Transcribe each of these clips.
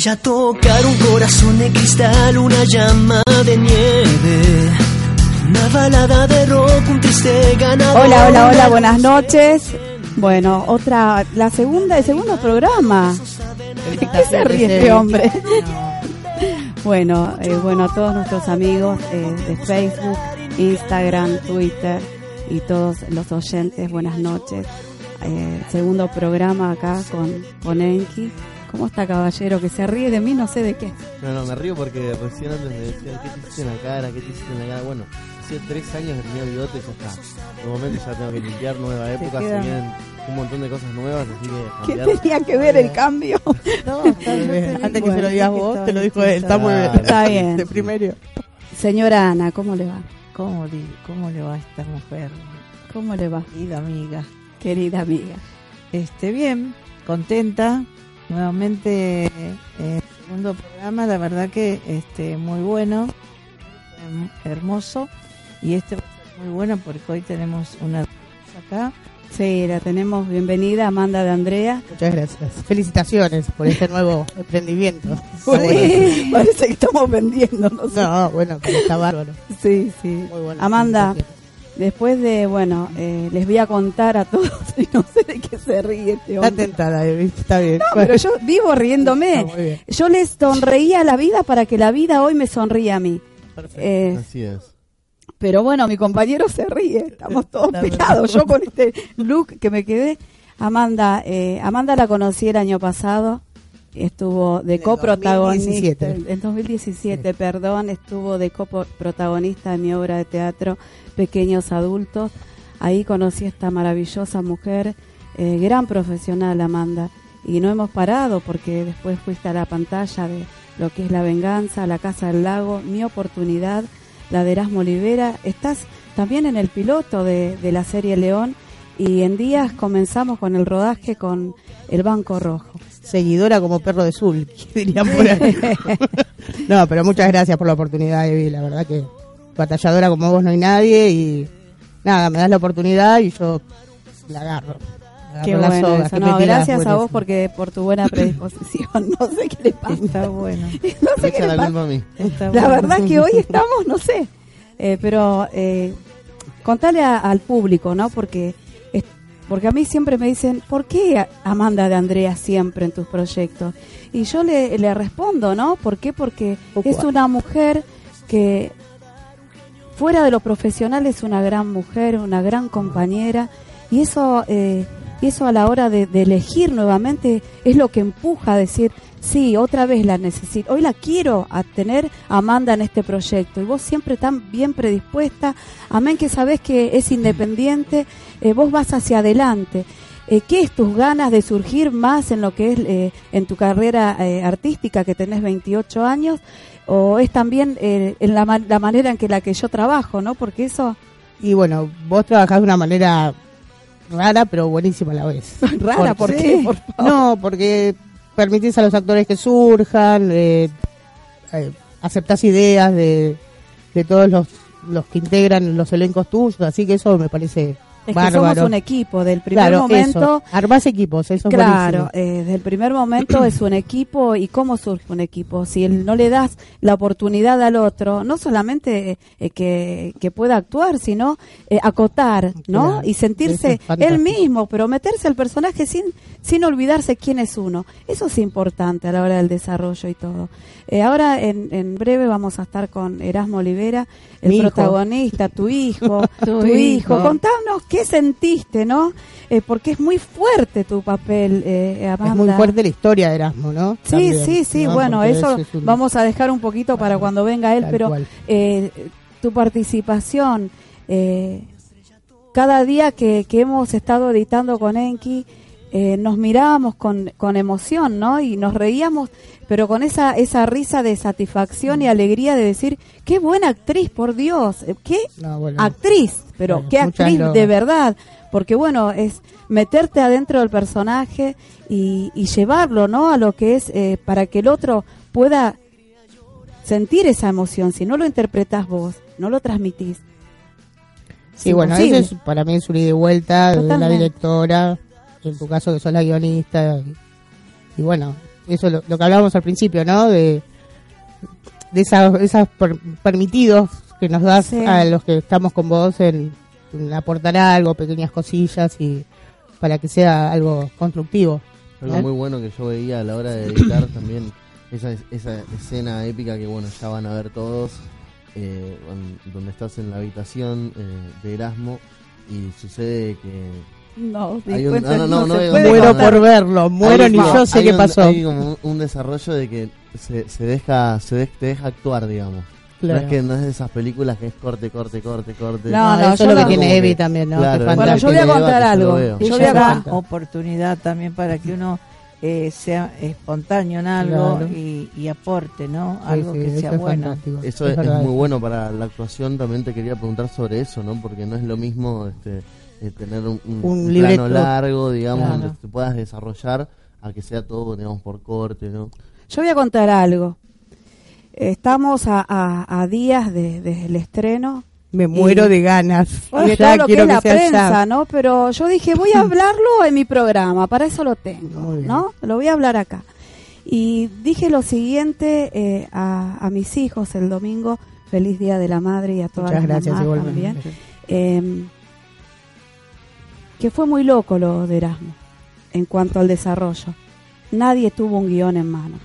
estrella tocar un corazón de cristal, una llama de nieve. Una balada de rock, un triste ganador. Hola, hola, hola, buenas noches. Bueno, otra, la segunda, el segundo programa. ¿De qué se ríe este hombre? Bueno, eh, bueno, a todos nuestros amigos eh, de Facebook, Instagram, Twitter y todos los oyentes, buenas noches. Eh, segundo programa acá con, con Enki. ¿Cómo está, caballero? Que se ríe de mí, no sé de qué. No, no, me río porque recién antes me decían, ¿qué te hiciste en la cara? ¿Qué te hiciste en la cara? Bueno, hacía tres años que tenía bigote y ya está. De momento ya tengo que limpiar, nueva época, se vienen un montón de cosas nuevas, así que ¿Qué tenía que ver el cambio? No, está bien. Antes que se lo digas vos, te lo dijo él. Está muy bien. Está bien. De primero. Señora Ana, ¿cómo le va? ¿Cómo, di- ¿Cómo le va a esta mujer? ¿Cómo le va, Querida amiga. querida amiga? Este, bien, contenta. Nuevamente, eh, segundo programa, la verdad que este muy bueno, herm- hermoso. Y este va a ser muy bueno porque hoy tenemos una acá. Sí, la tenemos bienvenida, Amanda de Andrea. Muchas gracias. Felicitaciones por este nuevo emprendimiento. Sí, parece que estamos vendiendo, no sé. No, bueno, pero está bárbaro. Sí, sí. Muy bueno. Amanda, después de, bueno, eh, les voy a contar a todos y no sé de qué se ríe este Está hombre. tentada, eh, está bien. No, pero yo vivo riéndome. Está. Yo les sonreía a la vida para que la vida hoy me sonríe a mí. Perfecto. Eh, Así es. pero bueno, mi compañero se ríe, estamos todos pegados. Yo con este look que me quedé. Amanda, eh, Amanda la conocí el año pasado, estuvo de coprotagonista. 2017. En 2017, perdón, estuvo de coprotagonista en mi obra de teatro Pequeños Adultos. Ahí conocí a esta maravillosa mujer, eh, gran profesional Amanda. Y no hemos parado porque después fuiste a la pantalla de lo que es La Venganza, La Casa del Lago, Mi Oportunidad, la de Erasmo Olivera. Estás también en el piloto de, de la serie León y en días comenzamos con el rodaje con El Banco Rojo. Seguidora como perro de Zul, dirían por ahí. no, pero muchas gracias por la oportunidad, Evi. La verdad que batalladora como vos no hay nadie y nada, me das la oportunidad y yo la agarro. Qué la bueno soga, eso. que No, gracias a vos porque por tu buena predisposición. No sé qué le pasa. Está bueno. No sé Me qué echa le la pasa. culpa a mí. Está La bueno. verdad que hoy estamos, no sé, eh, pero eh, contale a- al público, ¿no? Porque porque a mí siempre me dicen, ¿por qué Amanda de Andrea siempre en tus proyectos? Y yo le, le respondo, ¿no? ¿Por qué? Porque es una mujer que fuera de lo profesional es una gran mujer, una gran compañera y eso eh, eso a la hora de, de elegir nuevamente es lo que empuja a decir sí otra vez la necesito hoy la quiero a tener a Amanda en este proyecto y vos siempre tan bien predispuesta amén que sabés que es independiente eh, vos vas hacia adelante eh, ¿Qué es tus ganas de surgir más en lo que es eh, en tu carrera eh, artística que tenés 28 años o es también eh, en la, la manera en que la que yo trabajo, ¿no? Porque eso Y bueno, vos trabajás de una manera rara, pero buenísima a la vez. rara, ¿por qué? Por. No, porque permitís a los actores que surjan, aceptás ideas de, de todos los, los que integran los elencos tuyos, así que eso me parece Es que somos un equipo. Del primer Claro, momento, eso. armás equipos, eso es Claro, buenísimo. eh, desde el primer momento es un equipo y cómo surge un equipo. Si él no le das la oportunidad al otro, no solamente eh, que, que pueda actuar, sino eh, acotar, ¿no? Claro, y sentirse es él mismo, pero meterse al personaje sin, sin olvidarse quién es uno. Eso es importante a la hora del desarrollo y todo. Eh, ahora, en, en breve, vamos a estar con Erasmo Olivera, el Mi hijo. protagonista, tu hijo, Tu tu, hijo. hijo. Contanos qué sentiste, ¿no? Eh, porque es muy fuerte tu papel, eh, Amanda. Es muy fuerte la historia de Erasmo, ¿no? Sí, También, sí, sí, ¿no? bueno, Porque eso es un- vamos a dejar un poquito para cuando venga él, pero eh, tu participación, eh, cada día que, que hemos estado editando con Enki, eh, nos mirábamos con, con emoción, ¿no? Y nos reíamos, pero con esa, esa risa de satisfacción y alegría de decir, qué buena actriz, por Dios, eh, qué No, bueno. actriz, pero Bueno, qué actriz lo- de verdad, porque bueno, es meterte adentro del personaje y, y llevarlo, ¿no? A lo que es eh, para que el otro pueda sentir esa emoción. Si no lo interpretas vos, no lo transmitís. Sí, bueno, eso es, para mí es un ida y vuelta de la Totalmente. directora, en tu caso que sos la guionista. Y, y bueno, eso es lo, lo que hablábamos al principio, ¿no? De, de esas, esas per- permitidos que nos das Sí. a los que estamos con vos en, en aportar algo, pequeñas cosillas y para que sea algo constructivo. Algo ¿Eh? muy bueno que yo veía a la hora de editar también esa, esa escena épica que bueno ya van a ver todos, eh, donde estás en la habitación eh, de Erasmo y sucede que No, Hay un- después no, no, no, se puede Muero contar. por verlo, muero hay ni un- yo sé qué un- pasó. Hay como un, un desarrollo de que se, se deja se de- te deja actuar, digamos. Claro. No es que no es de esas películas que es corte, corte, corte, corte. No, No, eso yo es lo que tiene Evi también, ¿no? claro, Que Bueno, yo voy a contar algo. Yo voy a da contar. oportunidad también para que uno eh, sea espontáneo en algo Claro. y, y aporte, ¿no? Algo sí, que sea es bueno. fantástico. Eso Es es, muy bueno para la actuación. También te quería preguntar sobre eso, ¿no? Porque no es lo mismo este, eh, tener un, un- Un un libreto. plano largo, digamos, Claro. donde te puedas desarrollar a que sea todo, digamos, por corte, ¿no? Yo voy a contar algo. Estamos a, a- a días de- del estreno Me muero Y- de ganas. y de Ya todo lo que quiero es la sea prensa, ya. ¿no? Pero yo dije, voy a hablarlo en mi programa, para eso lo tengo. ¿no? Lo voy a hablar acá. Y dije lo siguiente eh, a, a mis hijos el domingo, feliz Día de la Madre y a todas Muchas las gracias mamás igualmente. también. Eh, que fue muy loco lo de Erasmo en cuanto al desarrollo. Nadie tuvo un guion en mano.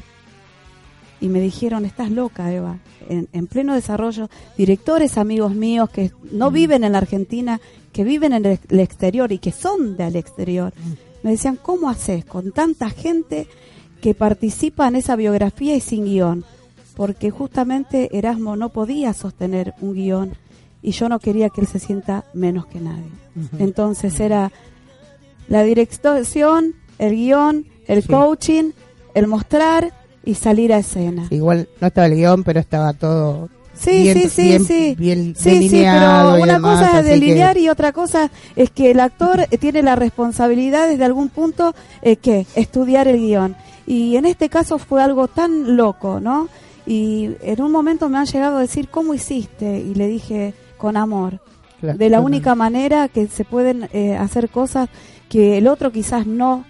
Y me dijeron, estás loca, Eva. En, en pleno desarrollo, directores amigos míos que no viven en la Argentina, que viven en el, el exterior y que son del exterior, me decían, ¿cómo haces con tanta gente que participa en esa biografía y sin guion? Porque justamente Erasmo no podía sostener un guion y yo no quería que él se sienta menos que nadie. Entonces era la dirección, el guion, el Sí. coaching, el mostrar y salir a escena. Igual no estaba el guion, pero estaba todo Sí, bien, sí, sí, bien, sí. bien Sí, sí, delineado pero y una demás, cosa es que- delinear y otra cosa es que el actor tiene la responsabilidad desde algún punto eh, que estudiar el guion. Y en este caso fue algo tan loco, ¿no? Y en un momento me han llegado a decir, ¿cómo hiciste? Y le dije, con amor. Claro, de la única manera que se pueden eh, hacer cosas que el otro quizás no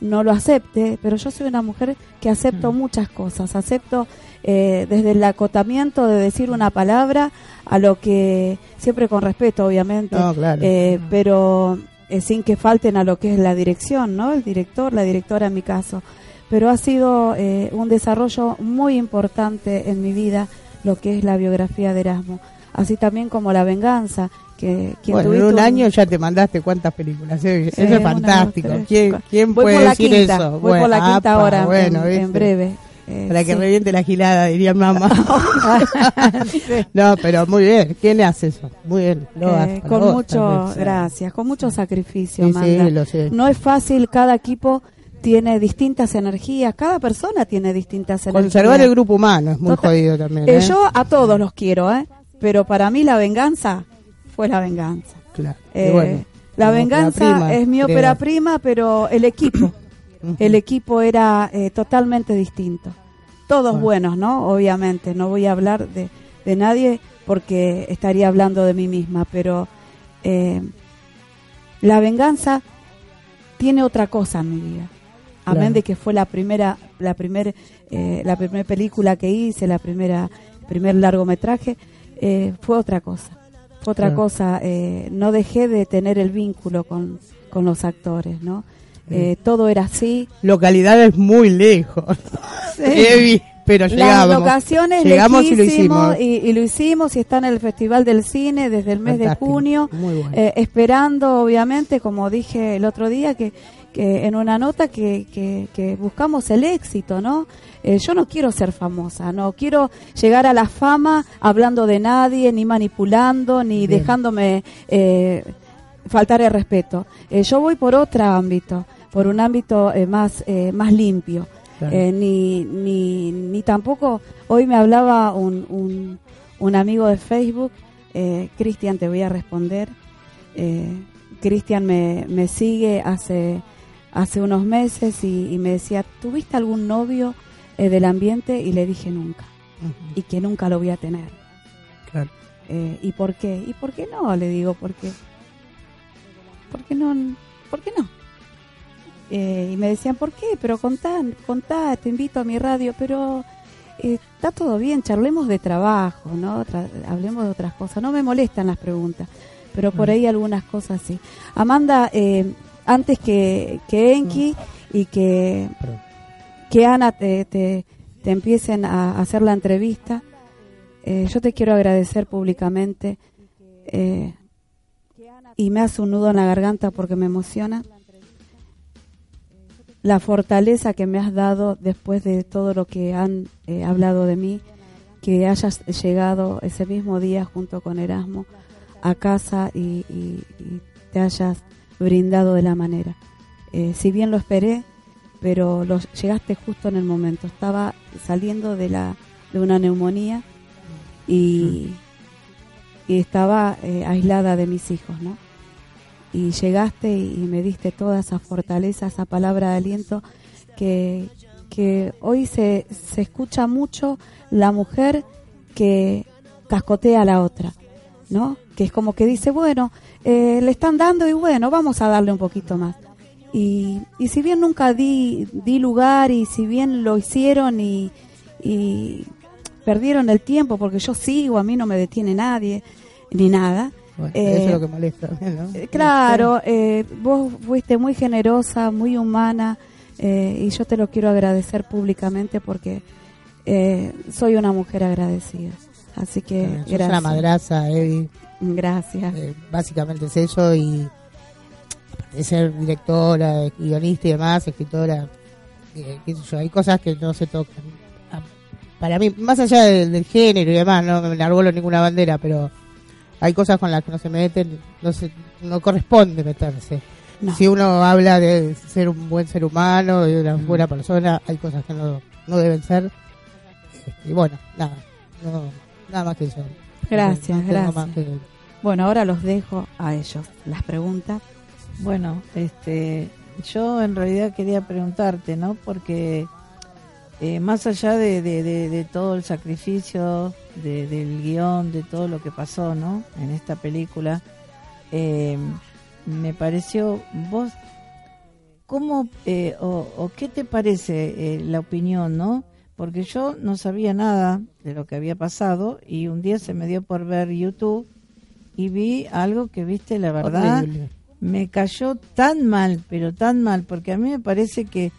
no lo acepte, pero yo soy una mujer que acepto muchas cosas, acepto eh, desde el acotamiento de decir una palabra a lo que siempre con respeto, obviamente, No, claro. eh, pero eh, sin que falten a lo que es la dirección, ¿no? El director, la directora en mi caso. Pero ha sido eh, un desarrollo muy importante en mi vida lo que es la biografía de Erasmo, así también como la venganza que quien bueno, en un un- año ya te mandaste cuántas películas. eh, Sí, Eso es fantástico. tres, ¿Quién, puede decir quinta, eso? voy Bueno, por la quinta apa, ahora en- bueno, en, breve. eh, Para que sí. reviente la gilada, diría mamá. no, pero muy bien. ¿Quién hace eso? Muy bien. Lo Eh, con vos mucho, también, gracias, con mucho sacrificio, Sí, Amanda. lo sé. No es fácil, cada equipo tiene distintas energías, cada persona tiene distintas energías. Conservar el grupo humano es muy Total- jodido también. Eh, ¿eh? yo a todos los quiero, ¿eh? Pero para mí la venganza fue la venganza. Claro. Eh, bueno, la venganza prima, es mi creo. ópera prima, pero el equipo, el equipo era eh, totalmente distinto. todos buenos, ¿no? Obviamente, no voy a hablar de, de nadie porque estaría hablando de mí misma, pero eh, la venganza tiene otra cosa en mi vida. Amén Claro. de que fue la primera, la primer, eh, la primera película que hice, la primera, primer largometraje, eh, fue otra cosa. Fue otra Claro. cosa. eh, no dejé de tener el vínculo con, con los actores, ¿no? Eh, todo era así. Localidades muy lejos. Heavy, pero Las llegamos. locaciones Llegamos y lo hicimos. y, y lo hicimos y está en el Festival del Cine desde el mes Fantástico, de junio, muy bueno. eh, esperando obviamente, como dije el otro día, que, que en una nota que, que, que buscamos el éxito, ¿no? Eh, yo no quiero ser famosa, no quiero llegar a la fama hablando de nadie, ni manipulando, ni Bien. dejándome eh, faltar el respeto. Eh, yo voy por otro ámbito, por un ámbito más, eh, más limpio. Claro. Ni, ni, ni tampoco, hoy me hablaba un, un, un amigo de Facebook, eh, Cristian, te voy a responder. Cristian me, me sigue hace, hace unos meses y, y me decía, ¿tuviste algún novio eh, del ambiente? Y le dije nunca, y que nunca lo voy a tener. claro. Eh, ¿Y por qué? ¿Y por qué no? Le digo, porque ¿por qué no? ¿Por qué no? Eh, y me decían, ¿por qué? Pero contá, contá, te invito a mi radio, pero eh, está todo bien, charlemos de trabajo, ¿no? Tra- hablemos de otras cosas. No me molestan las preguntas, pero por ahí algunas cosas sí. Amanda, eh, antes que, que Enki y que, que Ana te, te, te empiecen a hacer la entrevista, eh, yo te quiero agradecer públicamente eh, y me hace un nudo en la garganta porque me emociona la fortaleza que me has dado después de todo lo que han eh, hablado de mí, que hayas llegado ese mismo día junto con Erasmo a casa y, y- y te hayas brindado de la manera. Eh, si bien lo esperé, pero llegaste justo en el momento. Estaba saliendo de la de una neumonía y, y estaba eh, aislada de mis hijos, ¿no? Y llegaste y, y me diste toda esa fortaleza, esa palabra de aliento que, que hoy se, se escucha mucho la mujer que cascotea a la otra, ¿no? Que es como que dice, bueno, eh, le están dando y bueno, vamos a darle un poquito más. Y, y si bien nunca di, di lugar y si bien lo hicieron y, y perdieron el tiempo porque yo sigo, a mí no me detiene nadie ni nada. Bueno, Eh, eso es lo que molesta. ¿no? Eh, Claro, eh, vos fuiste muy generosa, muy humana eh, y yo te lo quiero agradecer públicamente porque eh, soy una mujer agradecida. Así que Sos gracias. una madraza, Evi. Gracias. Eh, básicamente es eso y aparte de ser directora, guionista y demás, escritora, eh, qué sé yo, hay cosas que no se tocan. Ah, Para mí, más allá del, del género y demás, no me enarbolo ninguna bandera, pero hay cosas con las que no se meten, no se, no corresponde meterse. No. Si uno habla de ser un buen ser humano, de una buena persona, hay cosas que no, no deben ser. Y bueno, nada, no, nada más que eso. Gracias, No gracias. más que- Bueno, ahora los dejo a ellos. Las preguntas. Bueno, este, yo en realidad quería preguntarte, ¿no? Porque eh, más allá de, de- de- de todo el sacrificio, de- del guion, de todo lo que pasó, ¿no? En esta película, eh, me pareció, vos, ¿cómo eh, o, o qué te parece eh, la opinión, ¿no? Porque yo no sabía nada de lo que había pasado y un día se me dio por ver YouTube y vi algo que, viste, la verdad Horrible. me cayó tan mal, pero tan mal, porque a mí me parece que,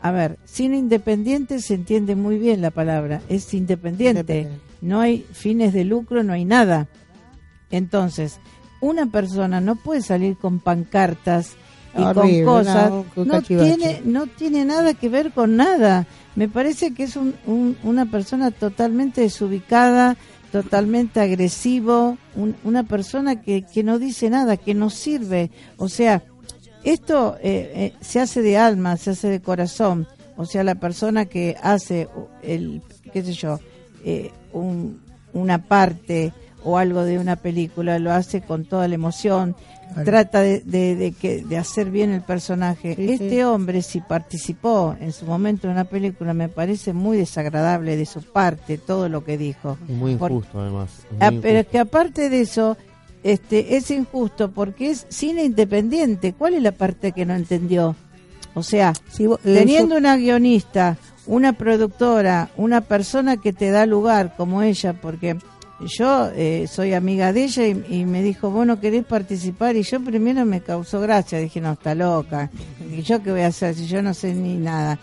a ver, cine independiente se entiende muy bien la palabra, es independiente, Independiente. no hay fines de lucro, no hay nada. Entonces, una persona no puede salir con pancartas y Horrible, con cosas, no, tiene, no tiene nada que ver con nada. Me parece que es un, un- una persona totalmente desubicada, totalmente agresivo, un- una persona que, que no dice nada, que no sirve. O sea, esto eh, eh, se hace de alma, se hace de corazón. O sea, la persona que hace el, qué sé yo, eh, un- una parte o algo de una película, lo hace con toda la emoción, trata de, de, de que, de hacer bien el personaje. Sí, este sí. hombre, si participó en su momento en una película, me parece muy desagradable de su parte todo lo que dijo. Y muy Por- injusto, además. Ah, pero es que aparte de eso, este es injusto porque es cine independiente. ¿Cuál es la parte que no entendió? O sea, Sí, vos- eh, teniendo yo- una guionista, una productora, una persona que te da lugar como ella, porque yo eh, soy amiga de ella y, y me dijo, vos no querés participar y yo primero me causó gracia, dije, no, está loca, ¿y yo qué voy a hacer si yo no sé ni nada?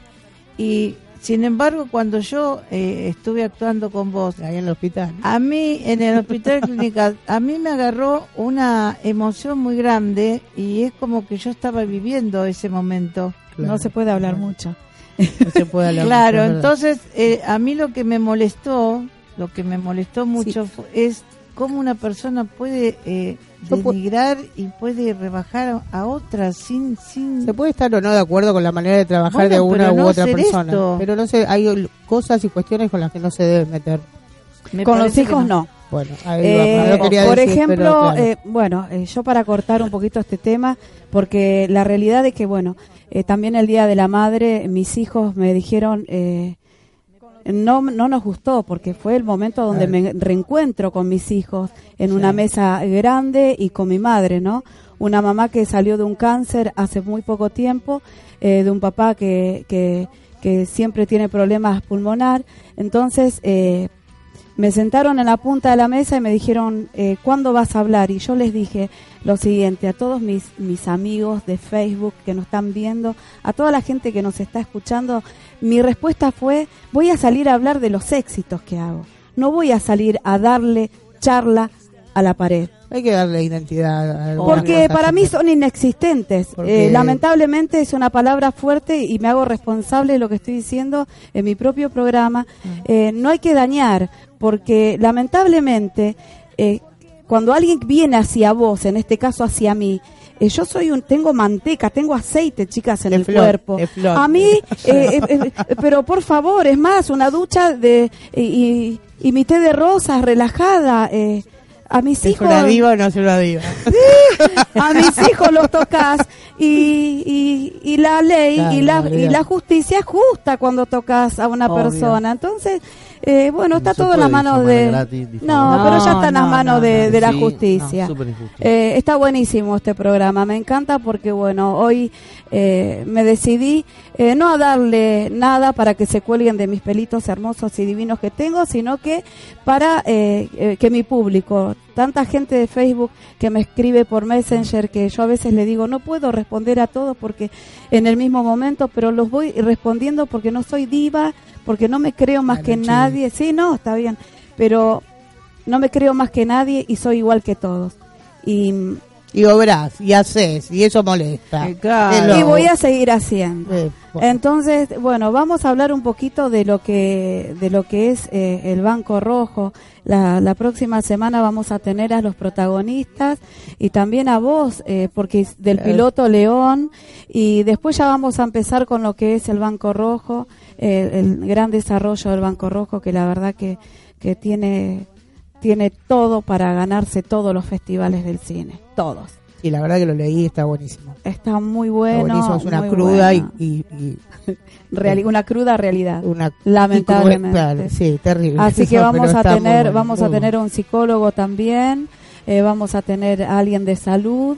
Y sin embargo, cuando yo eh, estuve actuando con vos, ahí en el hospital. a mí, en el hospital clínica, a mí me agarró una emoción muy grande y es como que yo estaba viviendo ese momento. No se puede hablar mucho. No se puede hablar Claro, mucho, entonces eh, a mí lo que me molestó, lo que me molestó mucho es cómo una persona puede eh, denigrar y puede rebajar a, otra sin sin Se puede estar o no de acuerdo con la manera de trabajar Bueno, de una u no otra persona. esto. Pero no sé, hay cosas y cuestiones con las que no se debe meter. me Con los hijos no. Bueno, ahí Eh, va, no por decir, ejemplo, pero claro. eh, bueno, eh, yo para cortar un poquito este tema, porque la realidad es que, bueno, eh, también el Día de la Madre, mis hijos me dijeron, eh, no, no nos gustó, porque fue el momento donde me reencuentro con mis hijos en una mesa grande y con mi madre, ¿no? Una mamá que salió de un cáncer hace muy poco tiempo, eh, de un papá que, que, que siempre tiene problemas pulmonar. Entonces, eh, me sentaron en la punta de la mesa y me dijeron, eh, ¿cuándo vas a hablar? Y yo les dije lo siguiente, a todos mis, mis amigos de Facebook que nos están viendo, a toda la gente que nos está escuchando, mi respuesta fue, voy a salir a hablar de los éxitos que hago. No voy a salir a darle charla a la pared. hay que darle identidad. a Porque para mí son inexistentes. Eh, lamentablemente es una palabra fuerte y me hago responsable de lo que estoy diciendo en mi propio programa. Eh, no hay que dañar, porque lamentablemente eh, cuando alguien viene hacia vos, en este caso hacia mí, eh, yo soy un, tengo manteca, tengo aceite, chicas, en De el flor, cuerpo. A mí, eh, eh, eh, pero por favor, es más, una ducha de y, mi té de rosas relajada. Eh, a mis ¿Es hijos una diva o no es una diva? a mis hijos los tocas y, y, y la ley y, la, y la justicia es justa cuando tocas a una Obvio. persona. Entonces, eh, bueno, está todo en las manos de... gratis, no, pero ya está en las No, manos no, de, no. de la Sí, justicia. Eh, está buenísimo este programa, me encanta porque bueno, hoy eh, me decidí eh, no a darle nada para que se cuelguen de mis pelitos hermosos y divinos que tengo, sino que para eh, eh, que mi público, tanta gente de Facebook que me escribe por Messenger, que yo a veces le digo, no puedo responder a todos porque en el mismo momento, pero los voy respondiendo porque no soy diva, porque no me creo más que nadie, sí, no, está bien, pero no me creo más que nadie y soy igual que todos. Y Y obras, y haces, y eso molesta. Eh, claro. Y voy a seguir haciendo. Eh, bueno. Entonces, bueno, vamos a hablar un poquito de lo que de lo que es eh, el Banco Rojo. La, la próxima semana vamos a tener a los protagonistas y también a vos, eh, porque es del piloto León y después ya vamos a empezar con lo que es el Banco Rojo, eh, el gran desarrollo del Banco Rojo que la verdad que que tiene tiene todo para ganarse todos los festivales del cine, todos. Y la verdad que lo leí, está buenísimo. Está muy Está bueno. buenísimo, es una cruda y, una cruda realidad. una Lamentablemente. cruel, sí, terrible. Así que vamos a tener, bueno, vamos a tener un psicólogo también, eh, vamos a tener a alguien de salud,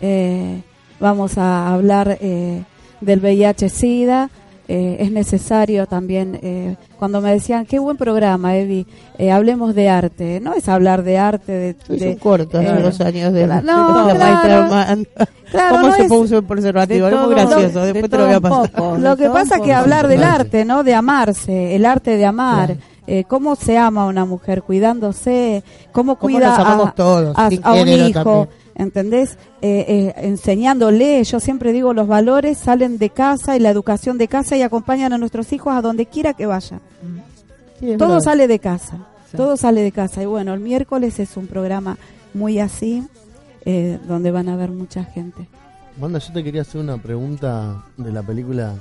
eh, vamos a hablar eh, del VIH/SIDA. Eh, es necesario también, eh, cuando me decían, qué buen programa, Evi, eh, hablemos de arte. No es hablar de arte, de... Es de- un corto, hace eh, dos años de, de no, la maestra claro. Amanda. Claro, ¿Cómo no se es- puso el preservativo? de Es muy todo- gracioso, de después te lo voy a pasar. poco. Lo que pasa un que hablar del arte, ¿no? De amarse, el arte de amar. Claro. Eh, cómo se ama a una mujer, cuidándose, cómo Cómo cuida nos a, todos, a- un hijo, también. ¿entendés? Eh, eh, enseñándole, yo siempre digo, los valores salen de casa y la educación de casa y acompañan a nuestros hijos a donde quiera que vayan. Sí, Todo verdad. sale de casa, todo sale de casa. Y bueno, el miércoles es un programa muy así, eh, donde van a ver mucha gente. Wanda, yo te quería hacer una pregunta de la película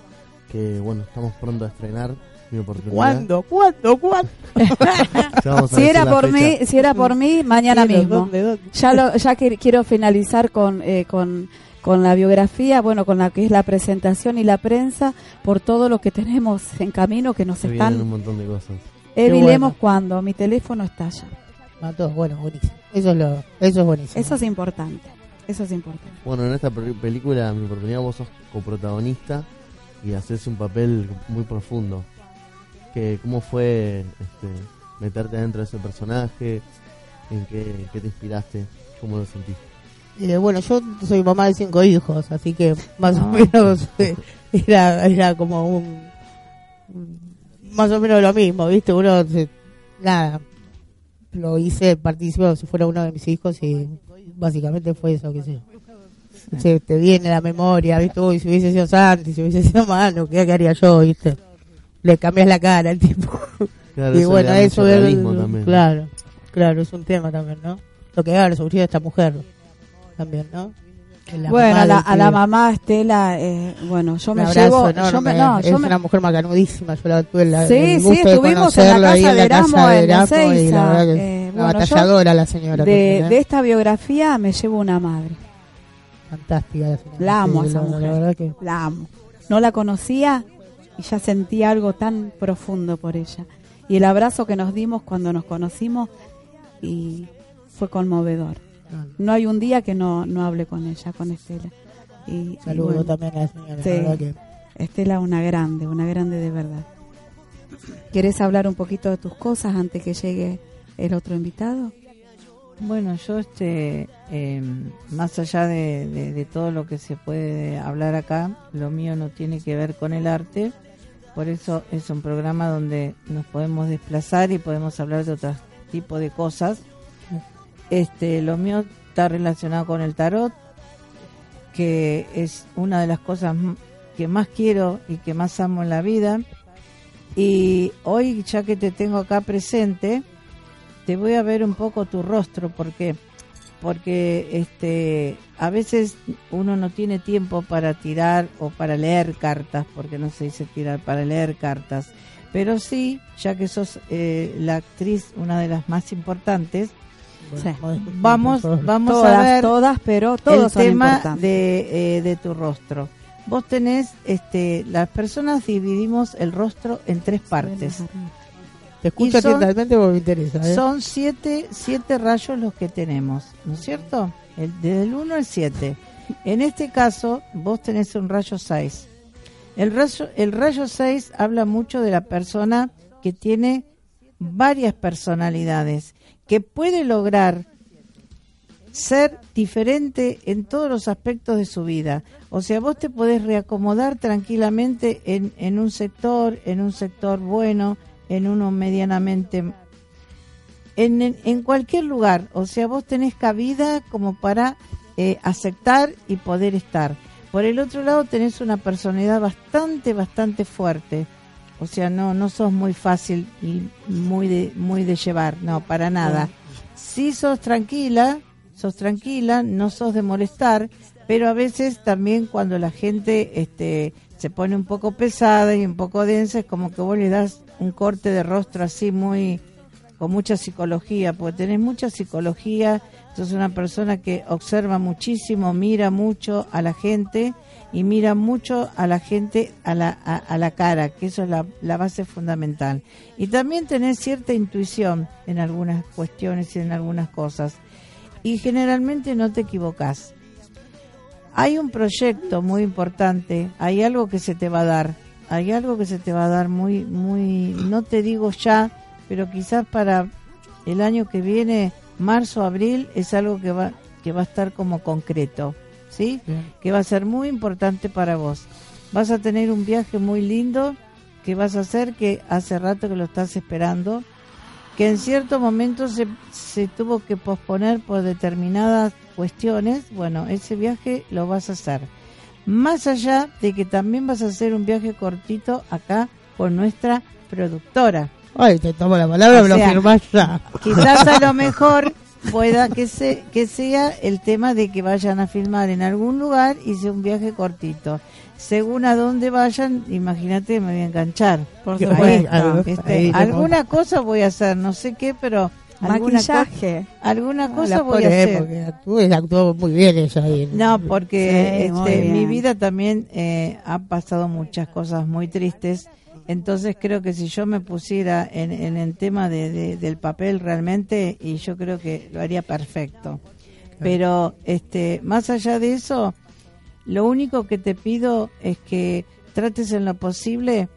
que, bueno, estamos pronto a estrenar. Mi oportunidad. ¿Cuándo? ¿Cuándo? ¿Cuándo? Si era por mí, si era por mí, mañana ¿Quién, mismo. dónde, dónde? Ya lo, ya que quiero finalizar con, eh, con con la biografía, bueno, con la que es la presentación y la prensa, por todo lo que tenemos en camino que nos Se vienen un están. montón de cosas. Evilemos bueno. cuando mi teléfono estalla. Mató, bueno, buenísimo. Eso es, lo, eso es buenísimo. Eso es importante. Eso es importante. Bueno, en esta pe- película, mi oportunidad, vos sos coprotagonista y haces un papel muy profundo. Que, ¿Cómo fue este, meterte dentro de ese personaje? ¿En qué, en qué te inspiraste? ¿Cómo lo sentiste? Eh, bueno, yo soy mamá de cinco hijos, así que más o Ah. menos eh, era, era como un, Más o menos lo mismo, ¿viste? Uno, se- nada, lo hice, participó si fuera uno de mis hijos y básicamente fue eso, que sé. Se te viene la memoria, ¿viste? Uy, si hubiese sido Santi, si hubiese sido Manu, ¿qué, qué haría yo, ¿viste? Le cambias la cara al tipo. Claro, y eso bueno, eso es, también. claro, claro, es un tema también, ¿no? Lo que habla sobre esta mujer también, ¿no? La bueno, mamá a la, a la mamá Estela, eh, bueno, yo me abrazo llevo, yo me, no, es yo me, una mujer macanudísima, yo la tuve la, Sí, el sí, gusto de estuvimos en la casa en de la casa Erasmo de en Erasmo y Ezeiza, la verdad que eh, bueno, yo batalladora la señora de, ¿eh? de esta biografía me llevo una madre, fantástica la señora. La amo a Sí, esa la- mujer. la verdad que la amo. No la conocía y ya sentía algo tan profundo por ella. Y el abrazo que nos dimos cuando nos conocimos y fue conmovedor. No hay un día que no, no hable con ella, con Estela. Y, y saludo bueno, también a la señora, Sí. la verdad que Estela, una grande, una grande de verdad. ¿Querés hablar un poquito de tus cosas antes que llegue el otro invitado? Bueno, yo este, eh, más allá de, de- de todo lo que se puede hablar acá, lo mío no tiene que ver con el arte, por eso es un programa donde nos podemos desplazar y podemos hablar de otro tipo de cosas. Este, lo mío está relacionado con el tarot, que es una de las cosas que más quiero y que más amo en la vida. Y hoy, ya que te tengo acá presente, te voy a ver un poco tu rostro porque porque este a veces uno no tiene tiempo para tirar o para leer cartas porque no se dice tirar para leer cartas. Pero sí ya que sos eh, la actriz una de las más importantes Sí. vamos vamos todas, a ver todas, pero todos el tema de, eh, de tu rostro. Vos tenés este las personas dividimos el rostro en tres partes te escucho atentamente porque me interesa, ¿eh? son siete, siete rayos los que tenemos, ¿no es cierto? El, desde el 1 al 7. En este caso, vos tenés un rayo 6. El rayo, el rayo 6 habla mucho de la persona que tiene varias personalidades, que puede lograr ser diferente en todos los aspectos de su vida. O sea, vos te podés reacomodar tranquilamente en, en un sector, en un sector bueno, en uno medianamente en, en, cualquier lugar. O sea, vos tenés cabida como para eh, aceptar y poder estar. Por el otro lado tenés una personalidad bastante, bastante fuerte. O sea, no, no sos muy fácil y muy de, muy de llevar, no, para nada. Sí sos tranquila, sos tranquila, no sos de molestar, pero a veces también cuando la gente este, se pone un poco pesada y un poco densa, es como que vos le das un corte de rostro así muy, con mucha psicología, porque tenés mucha psicología, sos una persona que observa muchísimo, mira mucho a la gente y mira mucho a la gente a la, a, la cara, que eso es la, la base fundamental. Y también tenés cierta intuición en algunas cuestiones y en algunas cosas. Y generalmente no te equivocas. Hay un proyecto muy importante, hay algo que se te va a dar, hay algo que se te va a dar muy, muy, no te digo ya, pero quizás para el año que viene, marzo, abril, es algo que va, que va a estar como concreto, ¿sí? Que va a ser muy importante para vos. Vas a tener un viaje muy lindo que vas a hacer, que hace rato que lo estás esperando, que en cierto momento se, se tuvo que posponer por determinadas cuestiones, bueno, ese viaje lo vas a hacer. Más allá de que también vas a hacer un viaje cortito acá con nuestra productora. Ay, te tomo la palabra, O me lo sea, firmás ya. Quizás a lo mejor pueda que se que sea el tema de que vayan a filmar en algún lugar y sea un viaje cortito. Según a dónde vayan, imagínate, me voy a enganchar. Por Ahí supuesto. este, alguna cosa voy a hacer, no sé qué, pero alguna, co- Maquillaje. alguna cosa La voy a pobre, hacer. porque actuó, actuó muy bien ella ahí. No, porque Sí, este, mi vida también eh, ha pasado muchas cosas muy tristes. Entonces creo que si yo me pusiera en, en el tema de, de- del papel realmente, y yo creo que lo haría perfecto. Pero este, más allá de eso, lo único que te pido es que trates en lo posible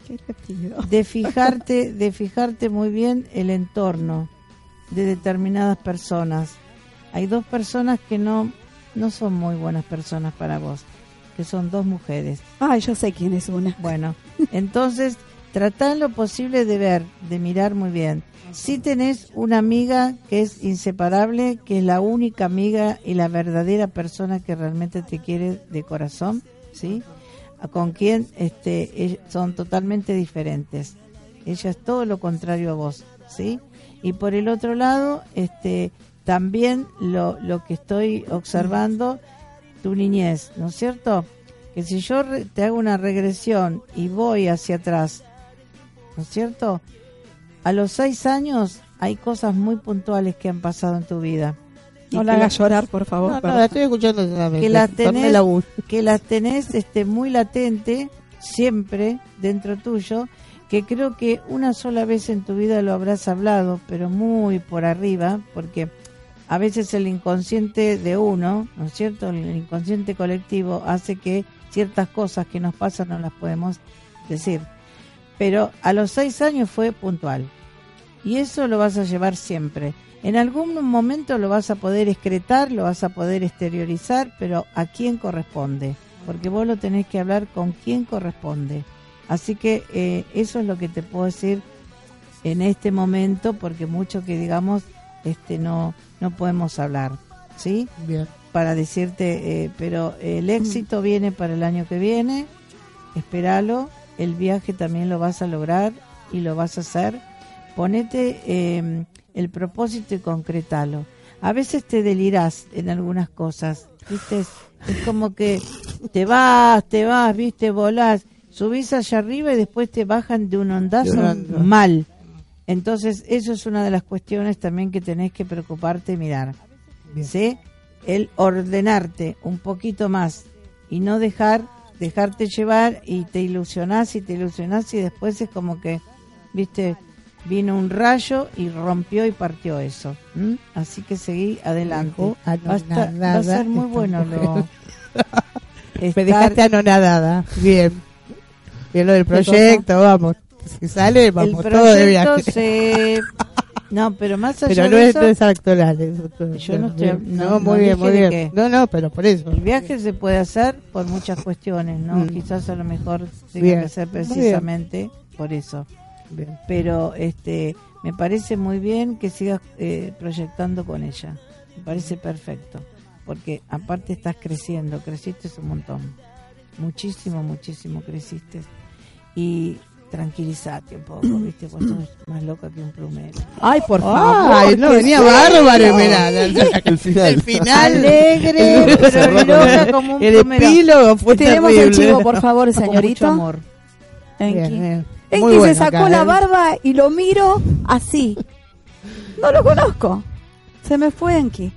de fijarte, de fijarte muy bien el entorno de determinadas personas. Hay dos personas que no, no son muy buenas personas para vos, que son dos mujeres. Ay, yo sé quién es una. Bueno, entonces trata en lo posible de ver, de mirar muy bien. Si tenés una amiga que es inseparable, que es la única amiga y la verdadera persona que realmente te quiere de corazón, ¿sí? Con quien este, son totalmente diferentes. Ella es todo lo contrario a vos, ¿sí? Y por el otro lado, este, también lo, lo que estoy observando, tu niñez, ¿no es cierto? Que si yo te hago una regresión y voy hacia atrás, ¿no es cierto? A los seis años hay cosas muy puntuales que han pasado en tu vida. No la hagas llorar, por favor. No, no, la estoy escuchando que las tenés, que las tenés este, muy latente, siempre dentro tuyo, que creo que una sola vez en tu vida lo habrás hablado, pero muy por arriba, porque a veces el inconsciente de uno, ¿no es cierto? El inconsciente colectivo hace que ciertas cosas que nos pasan no las podemos decir. Pero a los seis años fue puntual. Y eso lo vas a llevar siempre. En algún momento lo vas a poder excretar, lo vas a poder exteriorizar, pero ¿a quién corresponde? Porque vos lo tenés que hablar con quién corresponde. Así que eh, eso es lo que te puedo decir en este momento, porque mucho que digamos, este no, no podemos hablar, ¿sí? Bien. Para decirte, eh, pero el éxito viene para el año que viene, espéralo, el viaje también lo vas a lograr y lo vas a hacer. Ponete eh, el propósito y concretalo. A veces te delirás en algunas cosas, ¿viste? Es, como que te vas, te vas, ¿viste? Volás, subís allá arriba y después te bajan de un ondazo mal. Entonces, eso es una de las cuestiones también que tenés que preocuparte y mirar. Bien. ¿Sí? El ordenarte un poquito más y no dejar dejarte llevar y te ilusionás y te ilusionás y después es como que, viste, vino un rayo y rompió y partió eso. Así que seguí adelante. Va a, estar- va a ser muy bueno lo, Me dejaste anonadada. Bien. Bien lo del proyecto, vamos. Si sale, el vamos todo de viaje. se... No, pero más allá Pero no de es, eso, no es actoral. es Yo no estoy- no- No, no muy bien, muy bien. No, no, pero por eso. El viaje se puede hacer por muchas cuestiones, ¿no? Mm. Quizás a lo mejor tenga Bien. que ser Muy precisamente por eso. Bien. Pero este, me parece muy bien que sigas eh, proyectando con ella. Me parece perfecto. Porque aparte estás creciendo, creciste un montón. Muchísimo, muchísimo creciste. Y tranquilizate un poco, ¿viste? Vos sos más loca que un plumero. Ay, por favor. Ay, no, ¿qué venía bárbaro. El final. el final. Alegre, pero loca como un El plumero. epílogo fue Tenemos el chivo, por favor, Con mucho señorito. amor. Enki. Enki se sacó acá, la ¿eh? barba y lo miro así. No lo conozco. Se me fue Enki.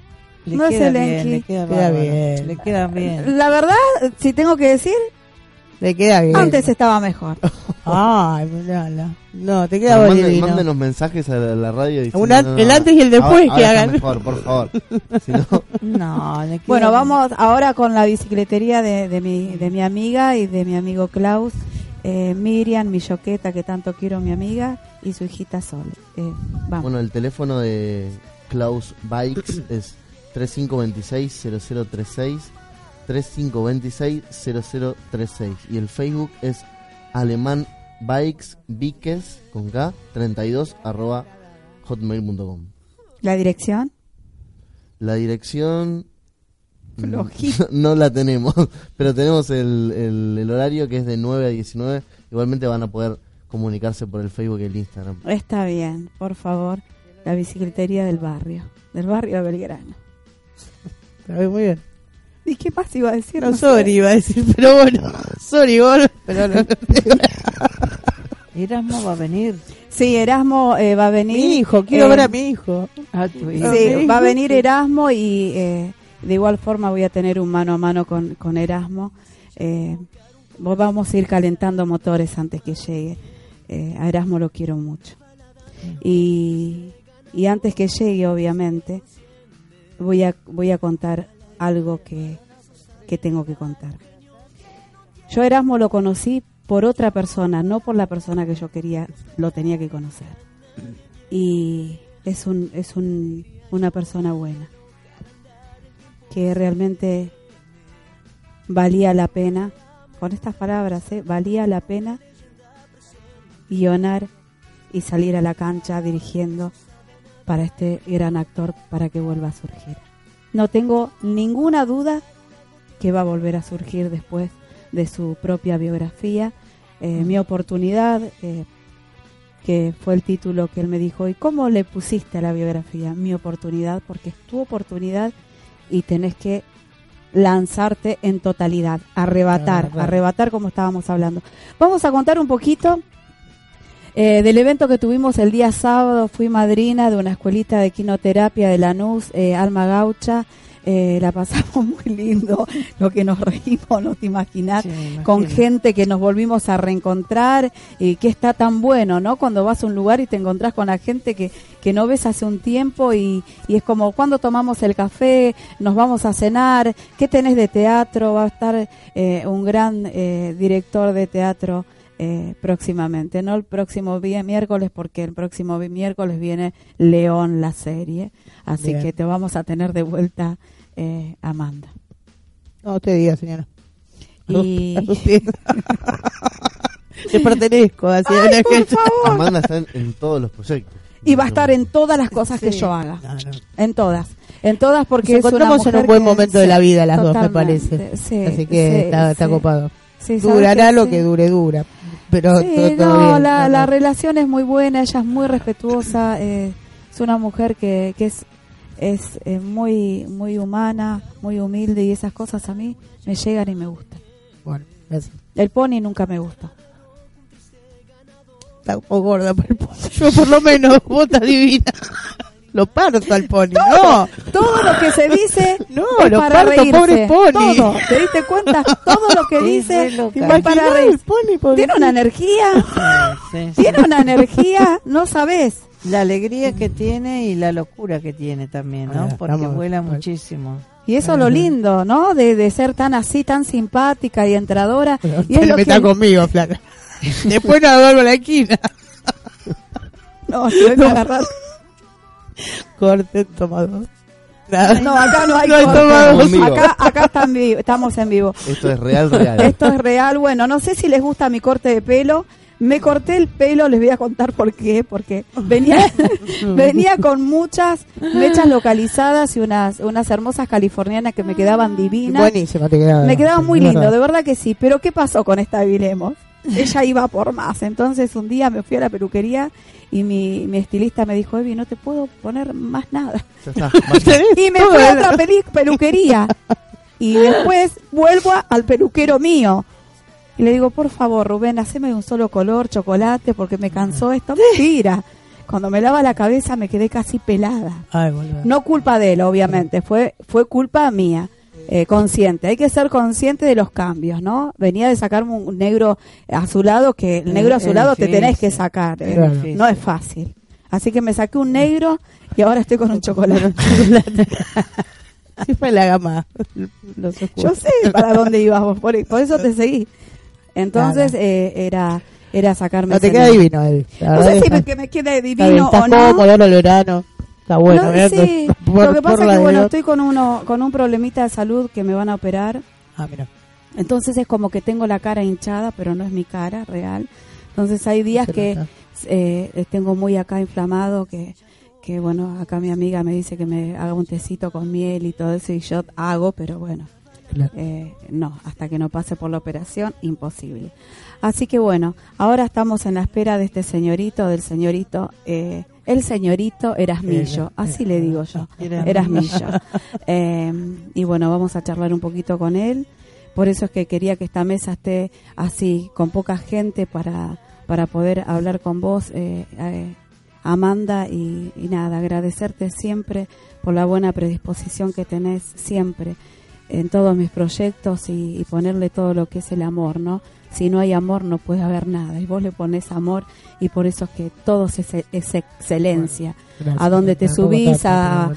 Le No es el bien, Enki. le queda, Queda bien. Le queda bien. La verdad, si tengo que decir, Le queda bien. antes estaba mejor. Ay, mirala. No, te queda Manden- divino. mándenos mensajes a la, la radio diciendo, Un an- no, no, el antes y el después ahora- que ahora hagan. mejor, por favor. Si no, No, le queda Bueno, bien. vamos ahora con la bicicletería de, de mi, de mi amiga y de mi amigo Klaus, eh, Miriam, mi yoqueta, que tanto quiero, mi amiga, y su hijita Sol. Eh, vamos. bueno, el teléfono de Klaus Bikes es 3526-0036, 3526-0036. Y el Facebook es Alemán Bikes Bikes con K 32 arroba hotmail.com. La dirección. La dirección mm, Flojito. no la tenemos, pero tenemos el, el, el horario que es de 9 a 19. Igualmente van a poder comunicarse por el Facebook y el Instagram. Está bien, por favor. la bicicletería del barrio, del barrio de Belgrano. Está bien, muy bien. ¿Y qué más iba a decir? No, sorry iba a decir, pero bueno, sorry, gol, pero no. Erasmo va a venir. Sí, Erasmo eh, va a venir. Mi hijo, quiero eh, ver a mi hijo. a tu hijo. Sí, va a venir Erasmo y eh, de igual forma voy a tener un mano a mano con, con Erasmo. Eh, vamos a ir calentando motores antes que llegue. Eh, a Erasmo lo quiero mucho. Y, y antes que llegue, obviamente, voy a, voy a contar algo que, que tengo que contar. Yo Erasmo lo conocí por otra persona, no por la persona que yo quería, lo tenía que conocer. Y es, un, es un, una persona buena, que realmente valía la pena, con estas palabras, ¿eh? valía la pena guionar y salir a la cancha dirigiendo para este gran actor para que vuelva a surgir. No tengo ninguna duda que va a volver a surgir después de su propia biografía. Eh, mi oportunidad, eh, que fue el título que él me dijo, ¿y cómo le pusiste a la biografía? Mi oportunidad, porque es tu oportunidad y tenés que lanzarte en totalidad, arrebatar, arrebatar como estábamos hablando. Vamos a contar un poquito eh, del evento que tuvimos el día sábado. Fui madrina de una escuelita de quinoterapia de Lanús, eh, Alma Gaucha. Eh, la pasamos muy lindo, lo que nos reímos, no te imaginas, Sí, con gente que nos volvimos a reencontrar y que está tan bueno, ¿no? Cuando vas a un lugar y te encontrás con la gente que, que no ves hace un tiempo y, y es como cuando tomamos el café, nos vamos a cenar, ¿qué tenés de teatro? Va a estar eh, un gran eh, director de teatro eh, próximamente, no el próximo miércoles porque el próximo miércoles viene León la serie, así Bien. que te vamos a tener de vuelta eh, Amanda. No, usted diga, señora. Y-. Le pertenezco, así Ay, una por gente. favor. Amanda está en, en todos los proyectos. Y va a estar en todas las cosas que yo haga. No, no. En todas. En todas porque Nos es una en un buen que- momento de la vida las dos, me parece. sí, Así que sí, está, está copado. Sí, ¿sabes Durará lo sí? que dure, dura. Pero Sí, todo, todo no, bien. la, No, la relación es muy buena, ella es muy respetuosa, eh, es una mujer que, que es, es eh, muy, muy humana, muy humilde y esas cosas a mí me llegan y me gustan. Bueno, gracias. El pony nunca me gustó. Está un poco gorda por el pony. Yo por lo menos, estás divina. Lo parto al pony. No, Todo lo que se dice No, es lo para parto, reírse. pobre pony. Todo, ¿te diste cuenta? Todo lo que Sí, dice es para reírse. pony. Tiene una energía, Sí, sí. tiene una energía, no sabes. La alegría que tiene y la locura que tiene también, ¿no? Porque estamos- vuela muchísimo. Y eso es lo lindo, ¿no? De, de ser tan así, tan simpática y entradora. Pero y es lo metas que... conmigo, flaca. Después nos duermo la esquina. No, a agarrar. Corte, toma dos. Nada. No, acá no hay, No hay tomados. En vivo. Acá, acá están vi- estamos en vivo. Esto es real, real. Esto es real. Bueno, no sé si les gusta mi corte de pelo. Me corté el pelo, les voy a contar por qué. Porque venía, venía con muchas mechas localizadas y unas, unas hermosas californianas que me quedaban divinas. Buenísimo, te quedaba. Me quedaba muy lindo, de verdad que sí. Pero ¿qué pasó con esta Vilemos? Ella iba por más. Entonces un día me fui a la peluquería y mi, mi estilista me dijo, Evi, no te puedo poner más nada. Está. Y me fui a otra peli- peluquería. Y después vuelvo al peluquero mío. Y le digo, por favor, Rubén, haceme un solo color, chocolate, porque me cansó esto. Mentira. Cuando me lava la cabeza me quedé casi pelada. Ay. No culpa de él, obviamente, fue, fue culpa mía. Eh, consciente, hay que ser consciente de los cambios, ¿no? Venía de sacarme un negro azulado, que el negro Es- es azulado te tenés que sacar, eh, Claro. no es fácil. Así que me saqué un negro y ahora estoy con un chocolate. Sí fue la gama. Los Yo sé para dónde ibas vos, por, por eso te seguí. Entonces Claro. eh, era era sacarme No te queda negro. divino, No sé si me, que me quede está bien, divino o no. cómodo. Está bueno. No, sí. Por- Lo que pasa es que bueno, estoy con uno con un problemita de salud que me van a operar. Ah, mira. Entonces es como que tengo la cara hinchada, pero no es mi cara real. Entonces hay días que nota. eh, tengo muy acá inflamado, que, que bueno, acá mi amiga me dice que me haga un tecito con miel y todo eso y yo hago, pero bueno, Claro. eh, no, hasta que no pase por la operación, imposible. Así que bueno, ahora estamos en la espera de este señorito, del señorito eh, El señorito Erasmillo, así le digo yo, Erasmillo. Eh, y bueno, vamos a charlar un poquito con él. Por eso es que quería que esta mesa esté así, con poca gente, para, para poder hablar con vos, eh, eh, Amanda, y, y nada, agradecerte siempre por la buena predisposición que tenés siempre en todos mis proyectos y, y ponerle todo lo que es el amor, ¿no? Si no hay amor no puede haber nada. Y vos le pones amor y por eso es que todo es, es excelencia. Gracias. a donde te subís a,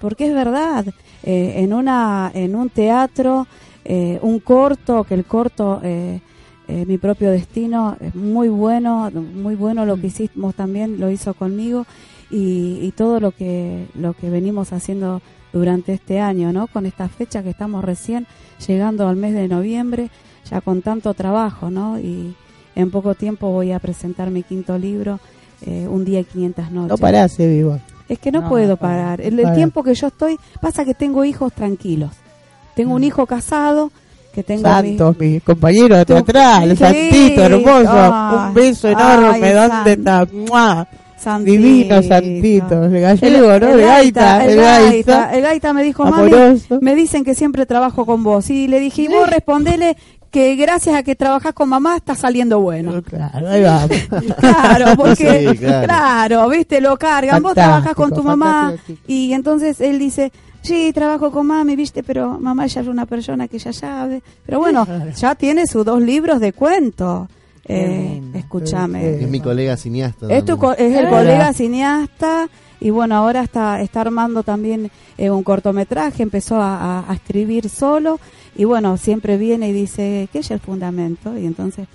porque es verdad. Eh, en una en un teatro eh, un corto que el corto eh, eh, mi propio destino es muy bueno muy bueno lo que hicimos también lo hizo conmigo y, y todo lo que lo que venimos haciendo durante este año no con esta fecha que estamos recién llegando al mes de noviembre ya con tanto trabajo no y en poco tiempo voy a presentar mi quinto libro eh, un día y 500 noches No parás, Evi, vos. es que no, No, puedo no parar. El, el tiempo que yo estoy, pasa que tengo hijos tranquilos. Tengo Mm. un hijo casado, que tengo a mi- Santos, mi compañero de Tu- teatral, Sí. Santito, hermoso. Ah. un beso Ay, enorme. ¿Dónde está? Santi. ¡Mua! Santito. Divino Santito. El gallego, ¿no? el El gaita, el el gaita, el gaita me dijo, mami, Amoroso. me dicen que siempre trabajo con vos. Y le dije, y vos respondele que gracias a que trabajás con mamá está saliendo bueno. Claro, ahí vamos. Claro, porque Sí, claro. claro. viste, lo cargan. Vos trabajás con tu mamá fantástico. y entonces él dice, sí, trabajo con mami, viste, pero mamá ya es una persona que ya sabe. Pero bueno, ya tiene sus dos libros de cuento. Eh, escúchame. Es mi colega cineasta. Es, tu co- es el Ah. colega cineasta y bueno, ahora está, está armando también eh, un cortometraje, empezó a, a- a escribir solo y bueno, siempre viene y dice, ¿qué es el fundamento? Y entonces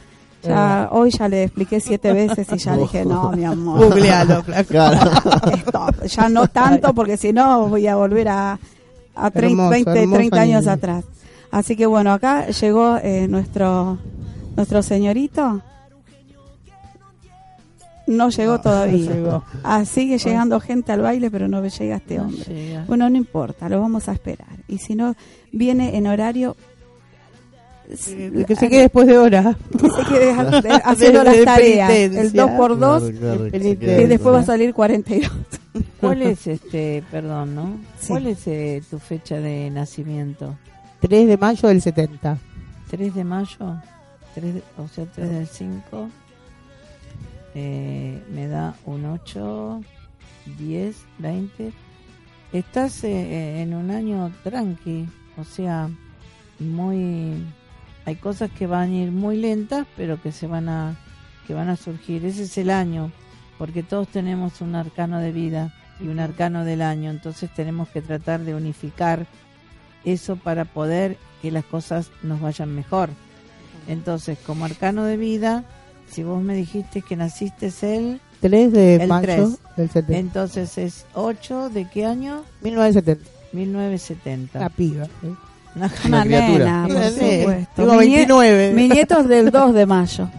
ya hoy ya le expliqué siete veces y ya dije, no, mi amor. Googlealo. Claro. Stop. Ya no tanto porque si no voy a volver a, a 30, Hermoso, 20, hermoso 30 años atrás. Así que bueno, acá llegó eh, nuestro nuestro señorito. No llegó todavía. no llegó. Ah, sigue llegando gente al baile, pero no llega este No hombre. llega. Bueno, no importa, lo vamos a esperar. Y si no, viene en horario... Eh, Que se quede después de hora. que se quede ha- de- haciendo De- las tareas. El penitencia. 2 por 2 Claro, claro, que después va a salir 42. ¿Cuál es este, perdón, no? Sí. ¿Cuál es eh, tu fecha de nacimiento? 3 de mayo del 70. 3 de mayo, 3 de- o sea, 3 del 5, eh, me da un 8, 10, 20. Estás eh, en un año tranqui, o sea, muy... Hay cosas que van a ir muy lentas, pero que se van a que van a surgir. Ese es el año, porque todos tenemos un arcano de vida y un arcano del año, entonces tenemos que tratar de unificar eso para poder que las cosas nos vayan mejor. Entonces, como arcano de vida, si vos me dijiste que naciste el, 3 de El mayo tres. del 70. entonces es 8 de qué año? 1970. 1970. La piba. ¿eh? Una- Una criatura. nena, por supuesto. Nie- 29. Mi nieto es del 2 de mayo.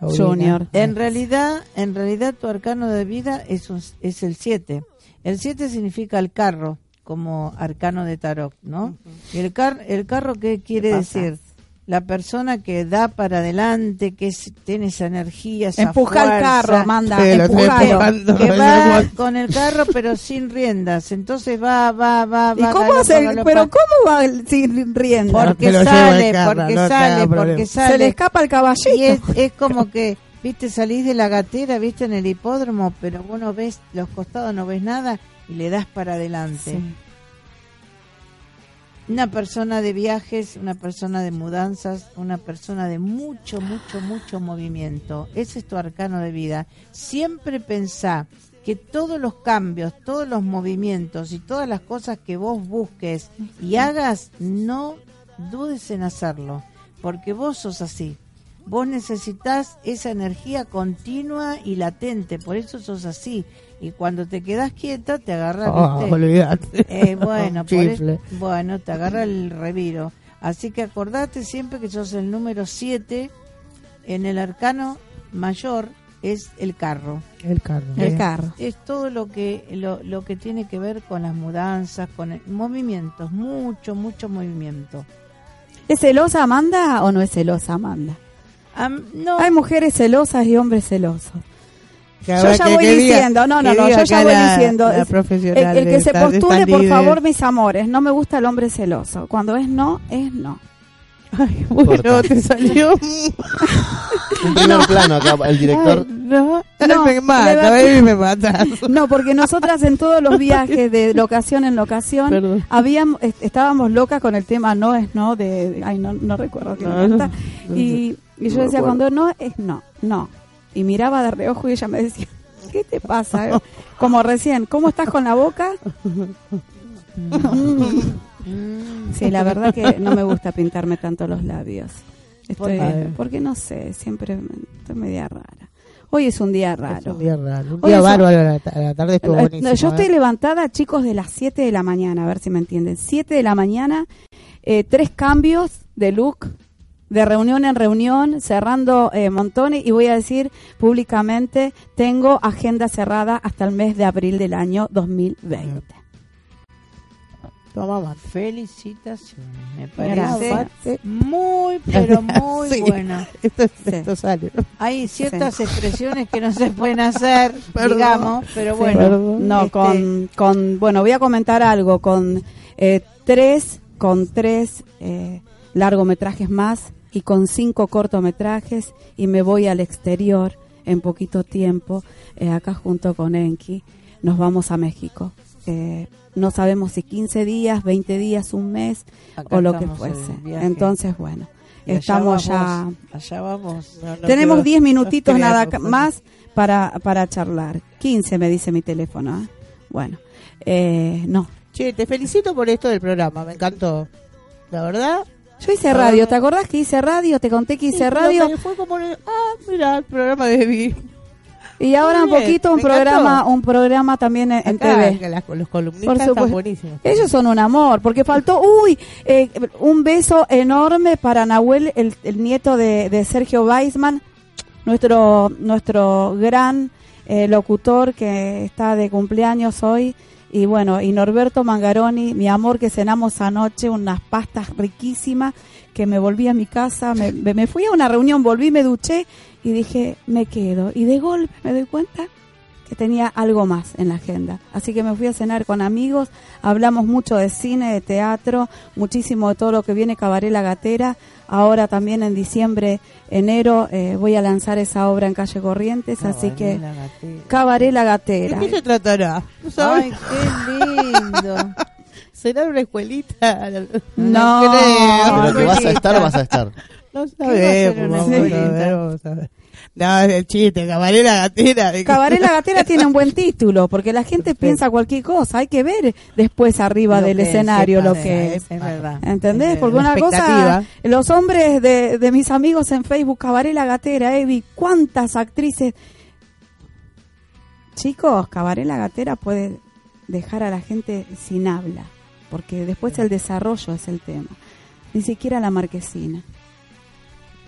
Junior. En realidad, en realidad tu arcano de vida es un- es el 7. El 7 significa el carro como arcano de tarot, ¿no? Y el car el carro qué quiere ¿Qué pasa? decir? La persona que da para adelante, que es- tiene esa energía, esa Empuja el carro, manda, Sí, empujalo. que va con el carro pero sin riendas, entonces va, va, va, ¿Y va. cómo galopa, hace? galopa. ¿Pero cómo va el- sin rienda? Por- Porque sale, carro, porque no sale, porque problema. sale. Se le escapa el caballito. Y es, es como que, viste, salís de la gatera, viste, en el hipódromo, pero vos no ves los costados, no ves nada y le das para adelante. Sí. Una persona de viajes, una persona de mudanzas, una persona de mucho, mucho, mucho movimiento. Ese es tu arcano de vida. Siempre pensá que todos los cambios, todos los movimientos y todas las cosas que vos busques y hagas, no dudes en hacerlo, porque vos sos así. Vos necesitas esa energía continua y latente, por eso sos así. Y cuando te quedás quieta, te agarra, olvidate. Eh, bueno, por bueno, te agarra el reviro. Así que acordate siempre que sos el número 7 en el arcano mayor es el carro. El carro. El carro. Es todo lo que lo, lo que tiene que ver con las mudanzas, con el- movimientos, mucho, mucho movimiento. ¿Es celosa Amanda o no es celosa Amanda? No, Hay mujeres celosas y hombres celosos. Que Yo ya que- voy que diga- diciendo, no, no, no, yo ya voy la- diciendo. la es- profesional el, que se postule, por líder. favor, mis amores. No me gusta el hombre celoso. Cuando es no, es no. Ay, bueno, Corta. te salió. Un primer plano acá, el director. Ay, no, No, me le mata, va- baby, me matas. No, porque nosotras en todos los viajes de locación en locación Perdón. habíamos est- estábamos locas con el tema no es no de ay no no recuerdo qué No, no, y, y yo decía cuando no es no no y miraba de reojo y ella me decía ¿qué te pasa? Como recién ¿cómo estás con la boca? sí la verdad que no me gusta pintarme tanto los labios Estoy- porque no sé siempre me- estoy media rara hoy es un día raro Es un día raro. Un día bárbaro a la, ta- a la tarde estuvo eh, buenísimo. no, yo estoy ¿eh? levantada, chicos, de las 7 de la mañana, a ver si me entienden. 7 de la mañana, eh, tres cambios de look, de reunión en reunión, cerrando eh, montones, y voy a decir públicamente, tengo agenda cerrada hasta el mes de abril del año 2020. Toma. Felicitaciones. Me Gracias. parece muy, pero muy Sí. bueno. Esto, Sí. sale. Hay ciertas expresiones que no se pueden hacer, Perdón. digamos, pero bueno. Perdón. No, Este- con, con, bueno, voy a comentar algo, con eh, tres, con tres eh, largometrajes más y con cinco cortometrajes y me voy al exterior en poquito tiempo, eh, acá junto con Enki, nos vamos a México. Eh, no sabemos si 15 días, 20 días, un mes Acá o lo que fuese. Entonces, bueno, Y allá estamos ya... Allá vamos. No, no Tenemos creo- 10 minutitos no nada más para, para charlar. 15 me dice mi teléfono. ¿eh? Bueno, eh, no. Che, te felicito por esto del programa, me encantó. La verdad. Yo hice radio, ¿te acordás que hice radio? Te conté que hice sí, radio. Fue como, ah, mira, el programa de Vi. Y ahora un poquito un programa, encantó. un programa también en, TV. las- los columnistas Por están buenísimos. Ellos son un amor, porque faltó, uy, eh, un beso enorme para Nahuel, el, el nieto de, de Sergio Weisman, nuestro, nuestro gran eh, locutor que está de cumpleaños hoy. Y bueno, y Norberto Mangaroni, mi amor, que cenamos anoche, unas pastas riquísimas, que me volví a mi casa, me, me fui a una reunión, volví, me duché y dije, me quedo. Y de golpe me doy cuenta que tenía algo más en la agenda. Así que me fui a cenar con amigos, hablamos mucho de cine, de teatro, muchísimo de todo lo que viene Cabaret La Gatera. Ahora también en diciembre, enero, eh, voy a lanzar esa obra en Calle Corrientes, así que La gatera. Cabaret La ¿De Gatera. qué se tratará? ¿No sabes? Ay, qué lindo. ¿Será una escuelita? No. creo. Pero que vas a estar, vas a estar. No sabemos, una vamos a ver. No, es el chiste, camarera gatera. de- Cabaret La Gatera tiene un buen título, porque la gente piensa cualquier cosa. Hay que ver después arriba Lo del escenario lo que la es. Es verdad. ¿Entendés? Porque una cosa, los hombres de, de mis amigos en Facebook, Cabaret La Gatera, Evi, ¿cuántas actrices? Chicos, Cabaret La Gatera puede dejar a la gente sin habla, porque después el desarrollo es el tema. Ni siquiera la marquesina.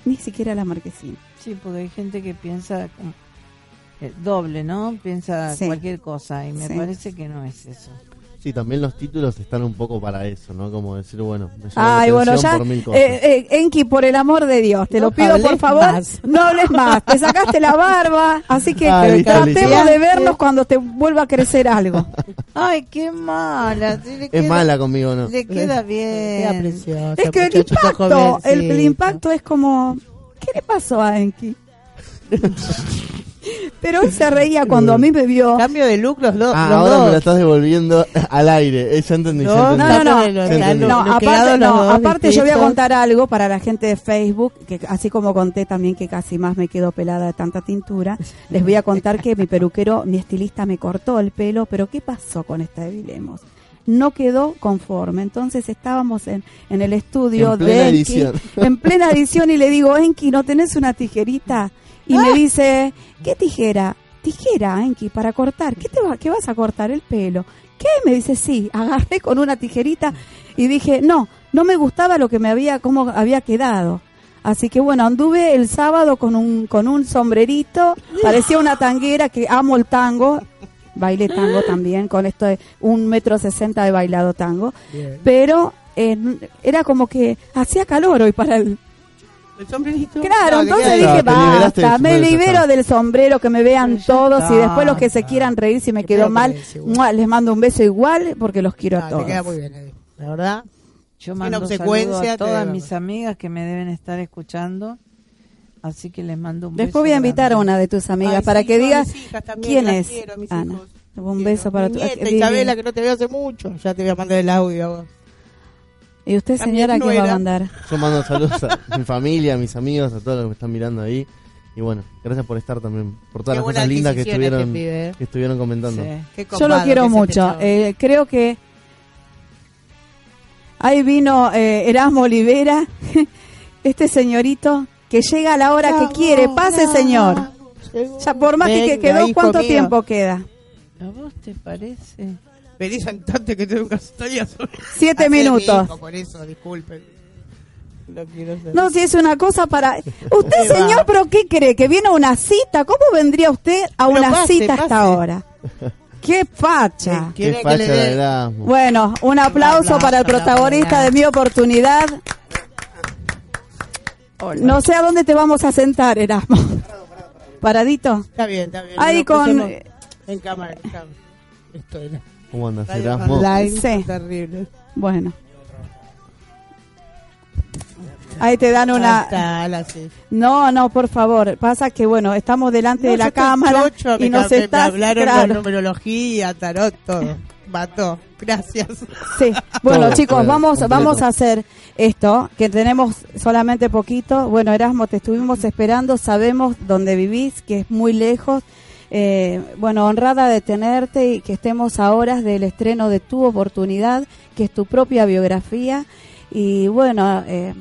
Ni siquiera la marquesina. Sí, porque hay gente que piensa eh, doble, ¿no? Piensa Sí. cualquier cosa y me Sí. parece que no es eso. Sí, también los títulos están un poco para eso, ¿no? Como decir, bueno, me la Ay, bueno, ya. por mil cosas. Eh, eh, Enki, por el amor de Dios, te No lo pido por favor. más. No hables más. Te sacaste la barba, así que Ay, listo, tratemos listo. de vernos cuando te vuelva a crecer algo. Ay, qué mala. sí, es queda- mala conmigo, ¿no? Le queda Queda bien. preciosa, Es que el impacto, el, el impacto es como, ¿qué le pasó a Enki? Pero él se reía cuando a mí me vio. Cambio de look los, Ah, los ahora dos. me la estás devolviendo al aire. Eh, ya entendí, ya No, entendí. No, no, no. Lo- lo- Ya. No, lo aparte, no, aparte yo voy a contar algo para la gente de Facebook, que así como conté también que casi más me quedo pelada de tanta tintura, les voy a contar que mi peluquero, mi estilista me cortó el pelo, pero ¿qué pasó con esta de Vilemos? No quedó conforme, entonces estábamos en, en el estudio En plena de Enki, edición. en plena edición y le digo, Enki, ¿no tenés una tijerita? Y me dice, ¿qué tijera? Tijera, Enki, para cortar. ¿Qué, te va, ¿Qué vas a cortar? El pelo. ¿Qué? Me dice, sí. Agarré con una tijerita y dije, no, no me gustaba lo que me había, cómo había quedado. Así que bueno, anduve el sábado con un, con un sombrerito, parecía una tanguera que amo el tango, bailé tango también, con esto de un metro sesenta de bailado tango, pero eh, era como que hacía calor hoy para el, El sombrerito. Claro, entonces dije, basta, me libero del sombrero, que me vean todos y después los que se quieran reír si me Qué quedó feo que mal, les mando un beso igual porque los quiero No, a todos. te queda muy bien. La verdad. Yo mando saludos a todas mis amigas que me deben estar escuchando. Así que les mando un Después beso voy a invitar a una de tus amigas Ay, para sí, que yo a diga mis hijas también quién es Ana. Un Quiero. beso para tu. Isabela, que no te veo hace mucho. Ya te voy a mandar el audio a vos. ¿Y usted, señora, qué va a mandar? Yo mando saludos a mi familia, a mis amigos, a todos los que me están mirando ahí. Y bueno, gracias por estar también, por todas Qué las cosas lindas que este estuvieron, eh. que estuvieron comentando. Sí. Qué Yo lo quiero se mucho. Eh, creo que ahí vino eh, Erasmo Olivera, este señorito que llega a la hora que quiere. Pase, bravo. señor. Ya por más que- quedó, ¿cuánto mío. tiempo queda? ¿A vos te parece? Feliz instante que tengo sobre. Siete minutos. Por eso, disculpen. No quiero ser. No, si es una cosa para... Usted, señor, pero ¿qué cree? ¿Que viene a una cita? ¿Cómo vendría usted a Pero una pase, cita hasta ahora? ¡Qué facha! ¿Quiere Qué que facha le de. Bueno, un aplauso aplauso, para el protagonista de mi oportunidad. No sé a dónde te vamos a sentar, Erasmo. ¿Paradito? Está bien, está bien. Ahí con... En cámara, en cámara. Esto era. ¿Cómo andas, Erasmo? online, Sí. terrible. Bueno. Ahí te dan una... No, no, por favor. Pasa que, bueno, estamos delante No, de la cámara y nos me estás... hablaron claro. de numerología, tarot, todo. Mató. Gracias. Sí. Bueno, Todo, chicos, todo, vamos completo. vamos a hacer esto, que tenemos solamente poquito. Bueno, Erasmo, te estuvimos esperando, sabemos dónde vivís, que es muy lejos. Eh, bueno, honrada de tenerte y que estemos a horas del estreno de tu oportunidad, que es tu propia biografía. Y bueno, eh,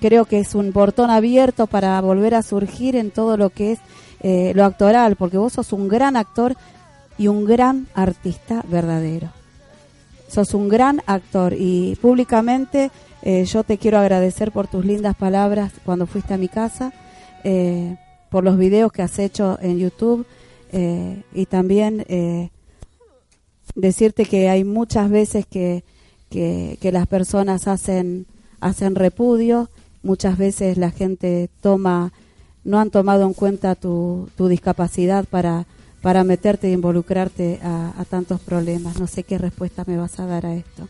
creo que es un portón abierto para volver a surgir en todo lo que es eh, lo actoral, porque vos sos un gran actor y un gran artista verdadero sos un gran actor y públicamente yo te quiero agradecer por tus lindas palabras cuando fuiste a mi casa, por los videos que has hecho en YouTube eh, y también eh, decirte que hay muchas veces que, que, que las personas hacen, hacen repudio, muchas veces la gente toma, no han tomado en cuenta tu, tu discapacidad para, para meterte e involucrarte a, a tantos problemas. No sé qué respuesta me vas a dar a esto.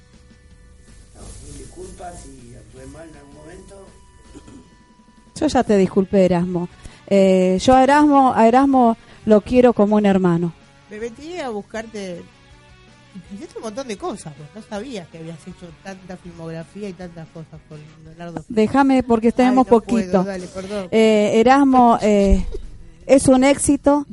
Yo ya te disculpé, Erasmo. Eh, yo a Erasmo, a Erasmo lo quiero como un hermano. Me metí a buscarte. Hiciste un montón de cosas, pues no sabías que habías hecho tanta filmografía y tantas cosas con Leonardo. Déjame porque tenemos Ay, no poquito. puedo, dale, perdón. Eh, Erasmo eh, es un éxito.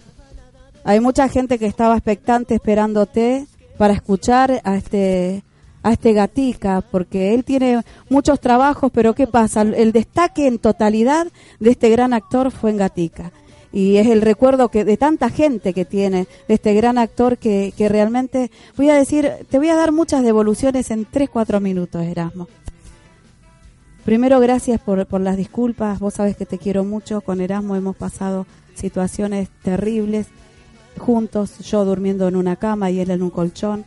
Hay mucha gente que estaba expectante esperándote para escuchar a este a este gatica porque él tiene muchos trabajos, pero ¿qué pasa? El destaque en totalidad de este gran actor fue en Gatica. Y es el recuerdo que de tanta gente que tiene de este gran actor que, que realmente, voy a decir, te voy a dar muchas devoluciones en 3, 4 minutos, Erasmo. Primero, gracias por, por las disculpas. Vos sabés que te quiero mucho. Con Erasmo hemos pasado situaciones terribles juntos, yo durmiendo en una cama y él en un colchón.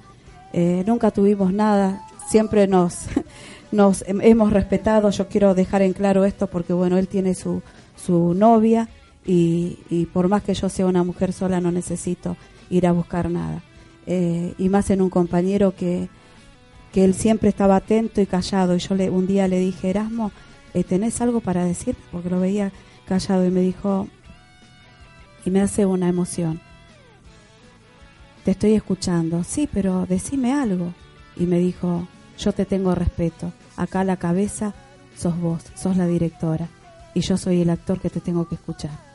Eh, nunca tuvimos nada, siempre nos, nos hem- hemos respetado. Yo quiero dejar en claro esto porque, bueno, él tiene su, su novia y, y por más que yo sea una mujer sola, no necesito ir a buscar nada. Eh, y más en un compañero que, que él siempre estaba atento y callado. Y yo le, un día le dije, Erasmo, eh, ¿tenés algo para decir? Porque lo veía callado y me dijo, y me hace una emoción. Te estoy escuchando. Sí, pero decime algo. Y me dijo, yo te tengo respeto. Acá la cabeza sos vos, sos la directora. Y yo soy el actor que te tengo que escuchar.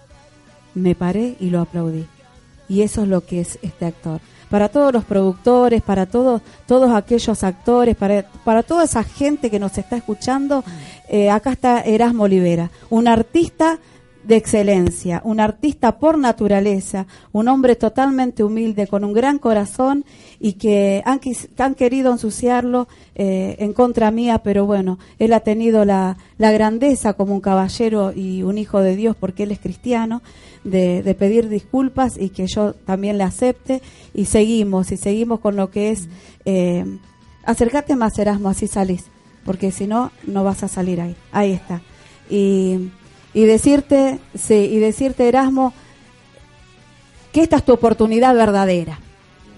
Me paré y lo aplaudí. Y eso es lo que es este actor. Para todos los productores, para todos, todos aquellos actores, para, para toda esa gente que nos está escuchando, eh, acá está Erasmo Olivera, un artista de excelencia, un artista por naturaleza, un hombre totalmente humilde, con un gran corazón y que han, han querido ensuciarlo eh, en contra mía, pero bueno, él ha tenido la, la grandeza como un caballero y un hijo de Dios, porque él es cristiano, de, de pedir disculpas y que yo también le acepte y seguimos, y seguimos con lo que es, eh, acércate más Erasmo, así salís, porque si no, no vas a salir ahí, ahí está. Y y decirte, sí, y decirte Erasmo, que esta es tu oportunidad verdadera,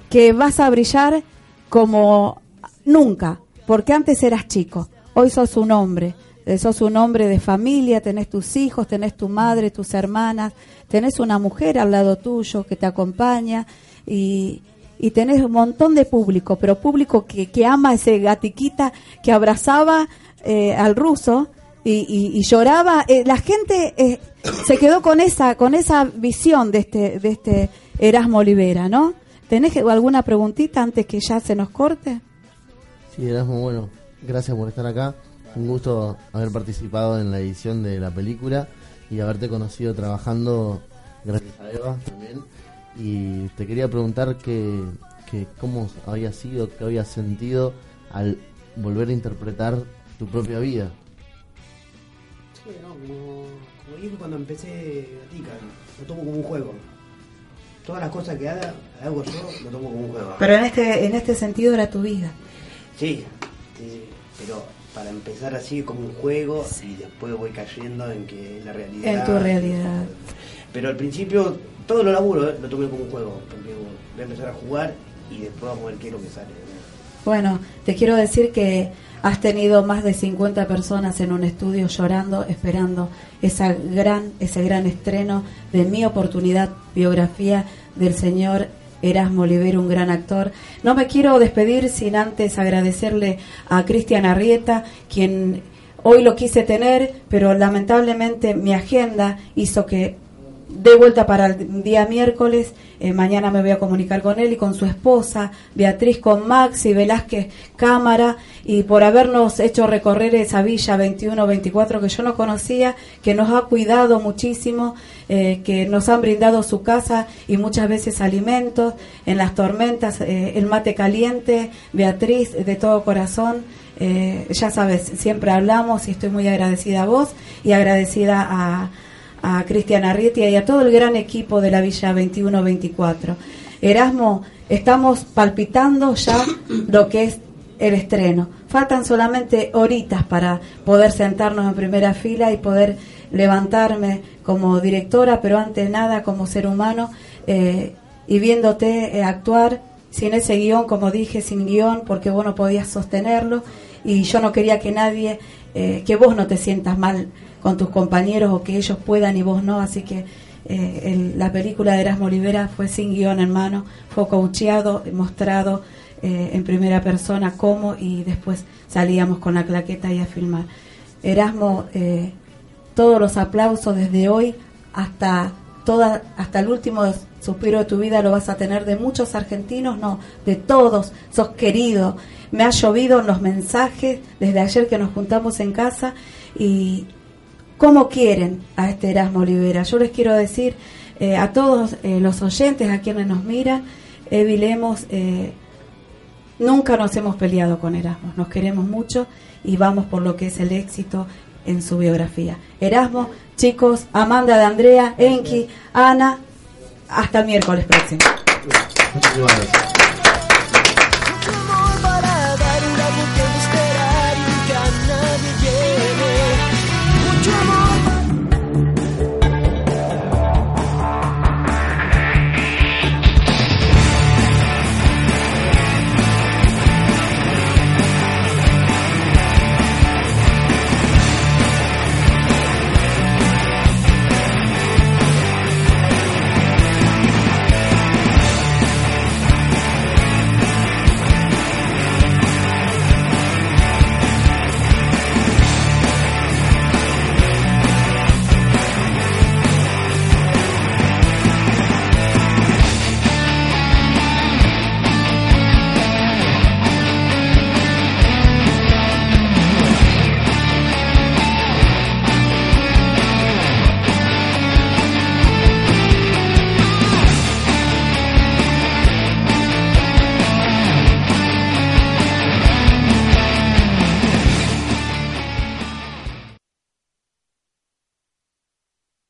que vas a brillar como nunca, porque antes eras chico, hoy sos un hombre, eh, sos un hombre de familia, tenés tus hijos, tenés tu madre, tus hermanas, tenés una mujer al lado tuyo que te acompaña y, y tenés un montón de público, pero público que, que ama ese gatiquita que abrazaba eh, al ruso y, y- y lloraba. Eh, la gente eh, se quedó con esa con esa visión de este de este Erasmo Olivera, ¿no? ¿Tenés alguna preguntita antes que ya se nos corte? Sí, Erasmo, bueno, gracias por estar acá. Un gusto haber participado en la edición de la película y haberte conocido trabajando, gracias a Eva también. Y te quería preguntar que, que cómo había sido, qué habías sentido al volver a interpretar tu propia vida. Sí, no, como, como dije cuando empecé Gatica, lo tomo como un juego. Todas las cosas que haga, hago yo, lo tomo como un juego. Pero en este en este sentido era tu vida. Sí, sí, pero para empezar así como un juego y después voy cayendo en que es la realidad. En tu realidad. Pero al principio todo lo laburo, ¿eh? lo tomé como un juego, porque voy a empezar a jugar y después vamos a ver qué es lo que sale. Bueno, te quiero decir que has tenido más de 50 personas en un estudio llorando, esperando gran, ese gran estreno de mi oportunidad, biografía del señor Erasmo Olivero, un gran actor. No me quiero despedir sin antes agradecerle a Cristian Arrieta, quien hoy lo quise tener, pero lamentablemente mi agenda hizo que de vuelta para el día miércoles. eh, mañana me voy a comunicar con él y con su esposa, Beatriz, con Maxi Velázquez Cámara, y por habernos hecho recorrer esa villa 21-24 que yo no conocía, que nos ha cuidado muchísimo, eh, que nos han brindado su casa y muchas veces alimentos, en las tormentas, eh, el mate caliente, Beatriz, de todo corazón. eh, ya sabes, siempre hablamos y estoy muy agradecida a vos y agradecida a, a Cristian Arrietia y a todo el gran equipo de la Villa 21-24. Erasmo, estamos palpitando ya lo que es el estreno. Faltan solamente horitas para poder sentarnos en primera fila y poder levantarme como directora, pero ante nada como ser humano eh, y viéndote eh, actuar sin ese guion, como dije, sin guion, porque vos no podías sostenerlo y yo no quería que nadie, eh, que vos no te sientas mal con tus compañeros o que ellos puedan y vos no, así que eh, la película de Erasmo Olivera fue sin guion en mano, fue coacheado, mostrado eh, en primera persona cómo y después salíamos con la claqueta y a filmar. Erasmo, eh, todos los aplausos desde hoy hasta toda hasta el último suspiro de tu vida lo vas a tener de muchos argentinos, no, de todos, sos querido. Me ha llovido los mensajes desde ayer que nos juntamos en casa y cómo quieren a este Erasmo Olivera. Yo les quiero decir eh, a todos eh, los oyentes, a quienes nos miran, Evi Lemos, eh, nunca nos hemos peleado con Erasmo, nos queremos mucho y vamos por lo que es el éxito en su biografía. Erasmo, chicos, Amanda de Andrea, Enki, Ana, hasta el miércoles próximo. Muchísimas gracias.